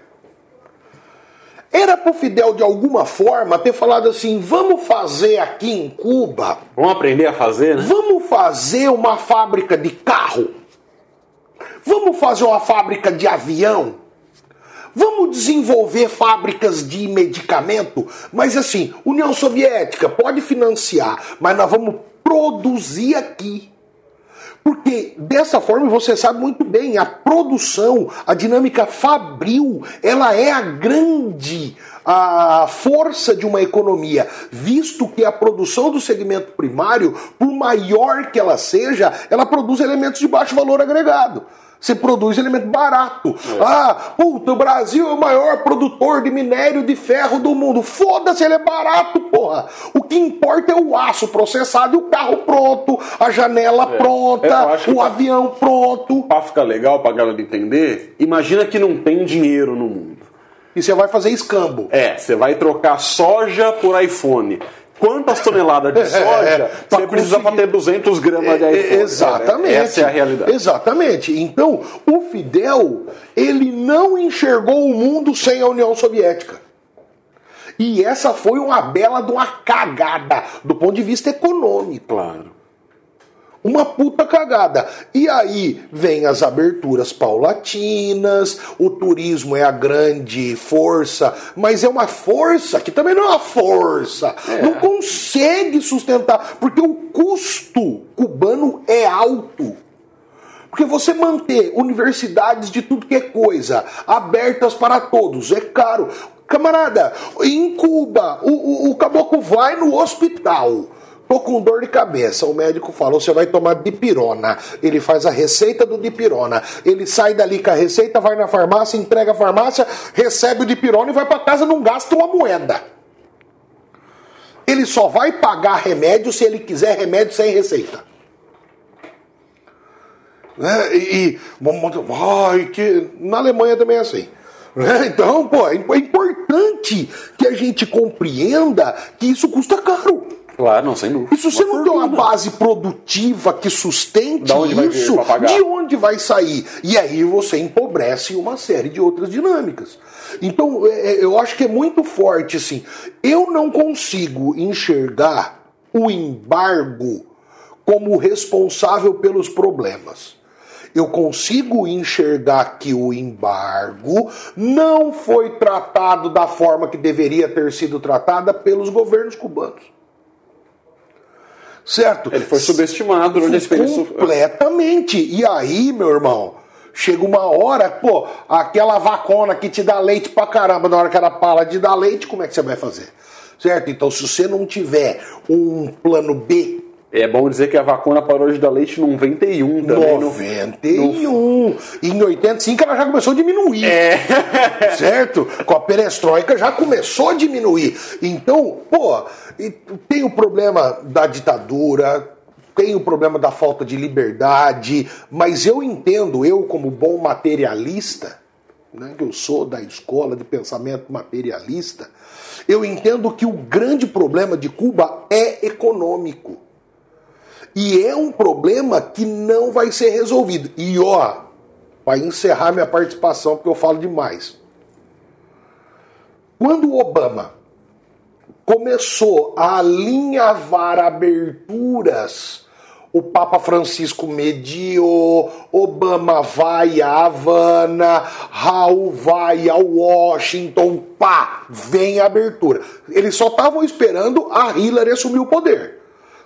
Era para o Fidel, de alguma forma, ter falado assim: vamos fazer aqui em Cuba, Vamos aprender a fazer, né? vamos fazer uma fábrica de carro, vamos fazer uma fábrica de avião, vamos desenvolver fábricas de medicamento, mas assim, União Soviética pode financiar, mas nós vamos produzir aqui. Porque dessa forma você sabe muito bem, a produção, a dinâmica fabril, ela é a grande a força de uma economia, visto que a produção do segmento primário, por maior que ela seja, ela produz elementos de baixo valor agregado. Você produz elemento barato. Ah, puta, o Brasil é o maior produtor de minério de ferro do mundo. Foda-se, ele é barato, porra. O que importa é o aço processado e o carro pronto, a janela Eu pronta, o tá- avião pronto. Pra ficar legal, pra galera entender, imagina que não tem dinheiro no mundo. E você vai fazer escambo. É, você vai trocar soja por iPhone. Quantas toneladas de soja É, pra você precisa conseguir- para ter 200 gramas de É, iPhone? é, Exatamente. Essa é a realidade. Exatamente. Então, o Fidel, ele não enxergou o mundo sem a União Soviética. E essa foi uma bela de uma cagada do ponto de vista econômico. Claro. Uma puta cagada. E aí vem as aberturas paulatinas, o turismo é a grande força, mas é uma força que também não é uma força. Não consegue sustentar, porque o custo cubano é alto. Porque você manter universidades de tudo que é coisa abertas para todos é caro. Camarada, em Cuba, o, o, o caboclo vai no hospital. Tô com dor de cabeça. O médico falou: você vai tomar dipirona. Ele faz a receita do dipirona. Ele sai dali com a receita, vai na farmácia, entrega a farmácia, recebe o dipirona e vai para casa, não gasta uma moeda. Ele só vai pagar remédio se ele quiser remédio sem receita. Né? E, e que na Alemanha também é assim. Né? Então, pô, é é importante que a gente compreenda que isso custa caro. Claro, não, sem dúvida. E se você Uma não tem uma base produtiva que sustente onde isso, de onde vai sair? E aí você empobrece uma série de outras dinâmicas. Então, é, é, eu acho que é muito forte assim. Eu não consigo enxergar o embargo como responsável pelos problemas. Eu consigo enxergar que o embargo não foi tratado da forma que deveria ter sido tratada pelos governos cubanos. Certo? Ele foi subestimado durante a experiência. Completamente. E aí, meu irmão, chega uma hora, pô, aquela vacona que te dá leite pra caramba, na hora que ela para de dar leite, como é que você vai fazer? Certo? Então, se você não tiver um plano B, É bom dizer que a vacuna parou de dar leite no 91 também. no- 91. Em 85 ela já começou a diminuir. É. Certo? Com a perestroika já começou a diminuir. Então, pô, tem o problema da ditadura, tem o problema da falta de liberdade, mas eu entendo, eu como bom materialista, né, que eu sou da escola de pensamento materialista, eu entendo que o grande problema de Cuba é econômico. E é um problema que não vai ser resolvido. E ó, para encerrar minha participação, porque eu falo demais. Quando Obama começou a alinhavar aberturas, o Papa Francisco mediou, Obama vai a Havana, Raul vai a Washington, pá, vem a abertura. Eles só estavam esperando a Hillary assumir o poder.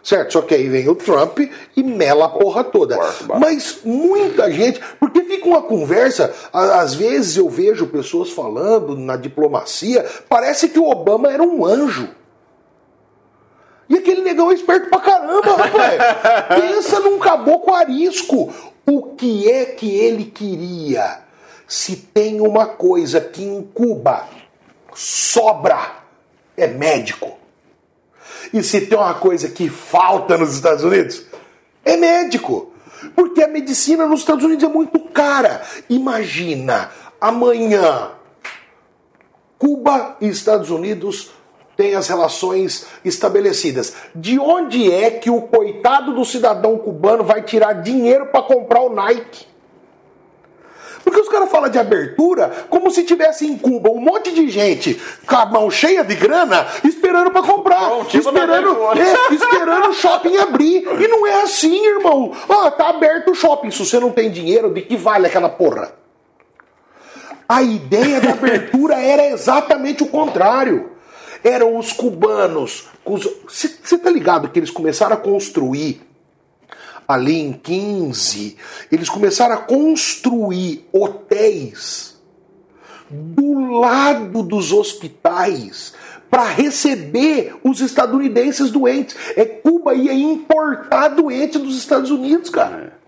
Certo? Só que aí vem o Trump e mela a porra toda. Mas muita gente. Porque fica uma conversa, às vezes eu vejo pessoas falando na diplomacia, parece que o Obama era um anjo. E aquele negão é esperto pra caramba, rapaz. Pensa num caboclo arisco. O que é que ele queria? Se tem uma coisa que em Cuba sobra, é médico. E se tem uma coisa que falta nos Estados Unidos, é médico. Porque a medicina nos Estados Unidos é muito cara. Imagina, amanhã, Cuba e Estados Unidos têm as relações estabelecidas. De onde é que o coitado do cidadão cubano vai tirar dinheiro para comprar o Nike? Porque os caras falam de abertura como se tivesse em Cuba um monte de gente com a mão cheia de grana esperando para comprar. Bom, tipo esperando, é, esperando o shopping abrir. E não é assim, irmão. Ah, tá aberto o shopping. Se você não tem dinheiro, de que vale aquela porra? A ideia da abertura era exatamente o contrário. Eram os cubanos. Você tá ligado que eles começaram a construir ali em 15, eles começaram a construir hotéis do lado dos hospitais para receber os estadunidenses doentes. É Cuba ia importar doentes dos Estados Unidos, cara.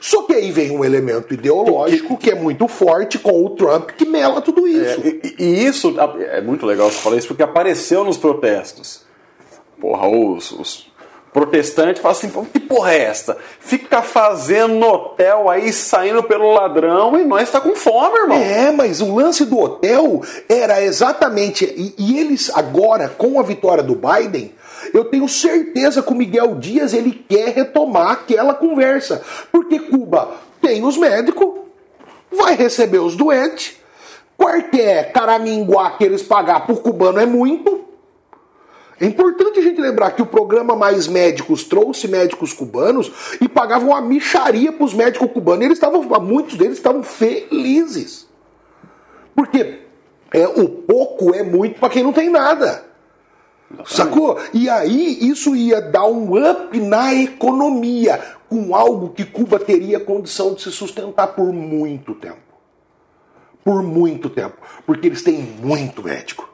Só que aí vem um elemento ideológico que é muito forte com o Trump que mela tudo isso. É, e, e, isso é muito legal você falar isso porque apareceu nos protestos. Porra, os, os protestante fala assim: que porra é esta? Fica fazendo hotel aí, saindo pelo ladrão e nós está com fome, irmão. É, mas o lance do hotel era exatamente. E, e, eles, agora, com a vitória do Biden, eu tenho certeza que o Miguel Dias ele quer retomar aquela conversa. Porque Cuba tem os médicos, vai receber os doentes, qualquer caraminguá que eles pagar por cubano é muito é importante a gente lembrar que o programa Mais Médicos trouxe médicos cubanos e pagavam uma micharia para os médicos cubanos. E eles estavam, muitos deles estavam felizes. Porque é, o pouco é muito para quem não tem nada. Sacou? E aí isso ia dar um up na economia, com algo que Cuba teria condição de se sustentar por muito tempo. Por muito tempo. Porque eles têm muito médico.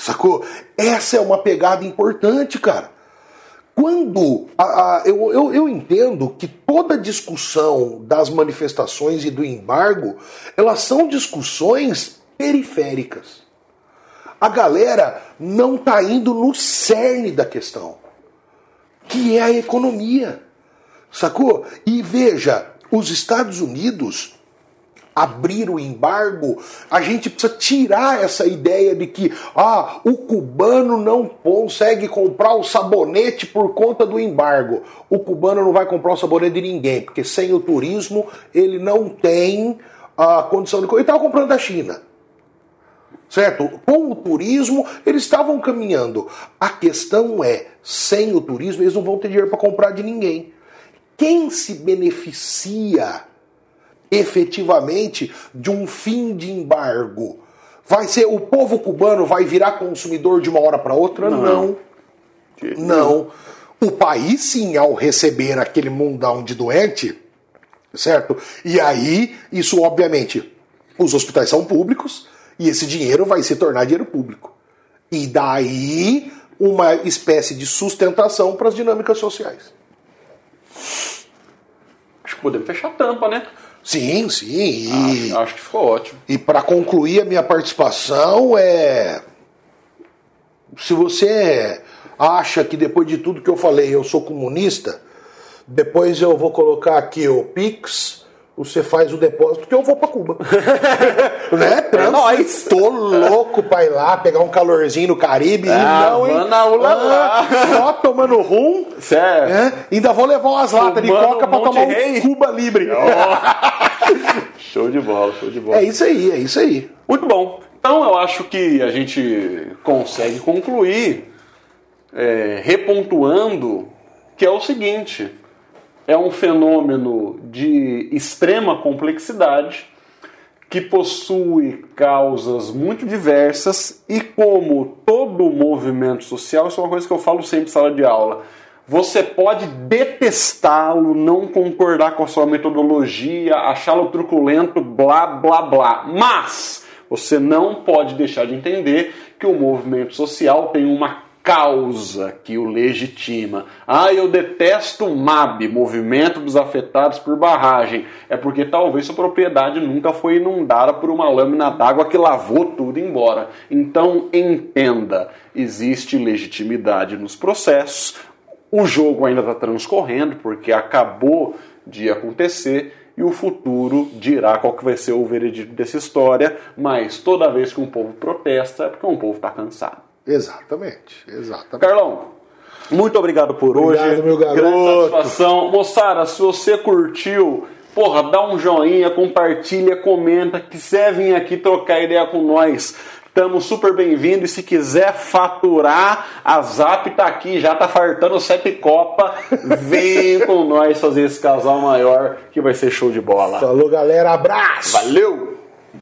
Sacou? Essa é uma pegada importante, cara. Quando a, a, eu, eu, eu entendo que toda discussão das manifestações e do embargo, elas são discussões periféricas. A galera não está indo no cerne da questão, que é a economia. Sacou? E veja, os Estados Unidos abrir o embargo, a gente precisa tirar essa ideia de que ah, o cubano não consegue comprar o sabonete por conta do embargo. O cubano não vai comprar o sabonete de ninguém, porque sem o turismo ele não tem a condição de. Ele estava comprando da China. Certo? Com o turismo, eles estavam caminhando. A questão é: sem o turismo, eles não vão ter dinheiro para comprar de ninguém. Quem se beneficia efetivamente de um fim de embargo. Vai ser o povo cubano vai virar consumidor de uma hora para outra? Não. Não. Não. O país sim, ao receber aquele mundão de doente, certo? E aí, isso obviamente, os hospitais são públicos e esse dinheiro vai se tornar dinheiro público. E daí uma espécie de sustentação para as dinâmicas sociais. Acho que podemos fechar a tampa, né? Sim, sim. E, acho, acho que ficou ótimo. E para concluir a minha participação, é. Se você acha que depois de tudo que eu falei eu sou comunista, depois eu vou colocar aqui o Pix você faz o depósito que eu vou para Cuba. né? É nóis. Tô louco pra ir lá, pegar um calorzinho no Caribe ah, e não, hein? Ah, só tomando rum. Sério? Né? Ainda vou levar umas latas de coca pra tomar um Cuba Libre. Oh. show de bola, show de bola. É isso aí, é isso aí. Muito bom. Então eu acho que a gente consegue concluir é, repontuando que é o seguinte: é um fenômeno de extrema complexidade que possui causas muito diversas e como todo movimento social, isso é uma coisa que eu falo sempre em sala de aula. Você pode detestá-lo, não concordar com a sua metodologia, achá-lo truculento, blá blá blá. Mas você não pode deixar de entender que o movimento social tem uma causa que o legitima. Ah, eu detesto o MAB, Movimento dos Afetados por Barragem. É porque talvez sua propriedade nunca foi inundada por uma lâmina d'água que lavou tudo embora. Então entenda, existe legitimidade nos processos. O jogo ainda está transcorrendo porque acabou de acontecer e o futuro dirá qual que vai ser o veredito dessa história, mas toda vez que um povo protesta é porque um povo está cansado. Exatamente, exatamente. Carlão, muito obrigado por Obrigado, hoje. meu garoto. Grande satisfação. Moçada, se você curtiu, porra, dá um joinha, compartilha, comenta. Quiser vir aqui trocar ideia com nós, estamos super bem-vindos. E se quiser faturar, a Zap tá aqui, já tá fartando sete copa. Vem com nós fazer esse casal maior que vai ser show de bola. Falou, galera. Abraço! Valeu!